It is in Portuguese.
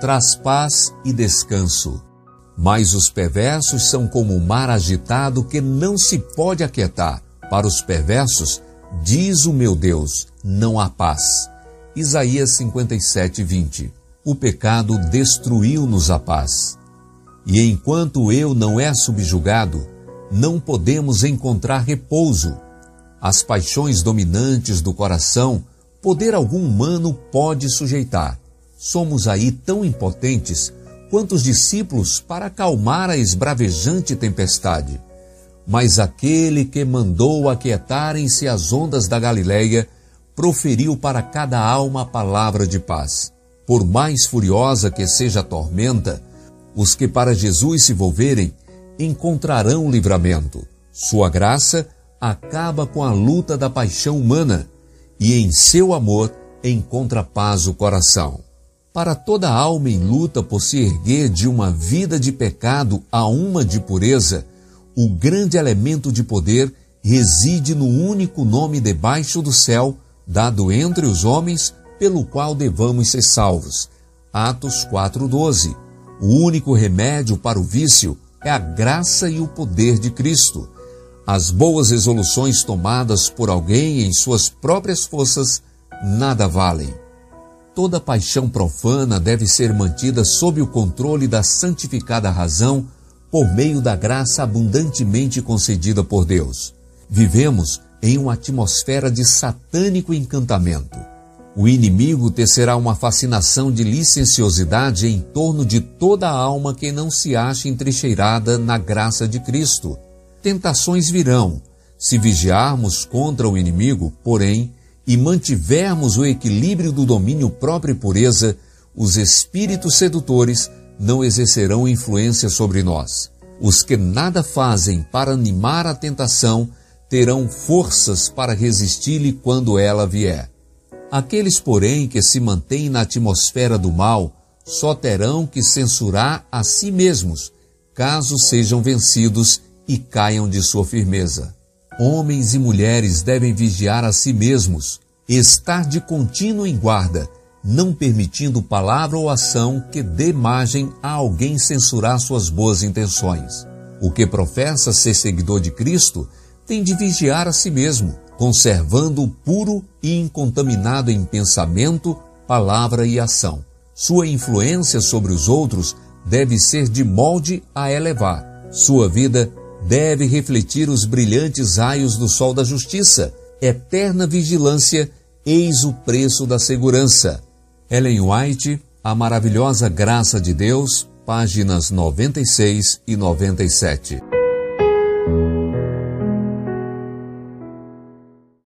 traz paz e descanso. Mas os perversos são como o mar agitado que não se pode aquietar. Para os perversos, diz o meu Deus, não há paz. Isaías 57, 20. O pecado destruiu-nos a paz. E enquanto eu não é subjugado, não podemos encontrar repouso. As paixões dominantes do coração, poder algum humano pode sujeitar. Somos aí tão impotentes quanto os discípulos para acalmar a esbravejante tempestade. Mas aquele que mandou aquietarem-se as ondas da Galileia, proferiu para cada alma a palavra de paz. Por mais furiosa que seja a tormenta, os que para Jesus se volverem encontrarão livramento. Sua graça acaba com a luta da paixão humana e em seu amor encontra paz o coração. Para toda alma em luta por se erguer de uma vida de pecado a uma de pureza, o grande elemento de poder reside no único nome debaixo do céu, dado entre os homens, pelo qual devamos ser salvos. Atos 4:12. O único remédio para o vício é a graça e o poder de Cristo. As boas resoluções tomadas por alguém em suas próprias forças nada valem. Toda paixão profana deve ser mantida sob o controle da santificada razão por meio da graça abundantemente concedida por Deus. Vivemos em uma atmosfera de satânico encantamento. O inimigo tecerá uma fascinação de licenciosidade em torno de toda a alma que não se acha entrecheirada na graça de Cristo. Tentações virão, se vigiarmos contra o inimigo, porém, e mantivermos o equilíbrio do domínio próprio e pureza, os espíritos sedutores não exercerão influência sobre nós. Os que nada fazem para animar a tentação terão forças para resistir-lhe quando ela vier. Aqueles, porém, que se mantêm na atmosfera do mal, só terão que censurar a si mesmos, caso sejam vencidos e caiam de sua firmeza. Homens e mulheres devem vigiar a si mesmos, estar de contínuo em guarda, não permitindo palavra ou ação que dê margem a alguém censurar suas boas intenções. O que professa ser seguidor de Cristo tem de vigiar a si mesmo, conservando-o puro e incontaminado em pensamento, palavra e ação. Sua influência sobre os outros deve ser de molde a elevar. Sua vida deve refletir os brilhantes raios do sol da justiça. Eterna vigilância, eis o preço da segurança. Ellen White, A Maravilhosa Graça de Deus, páginas 96 e 97.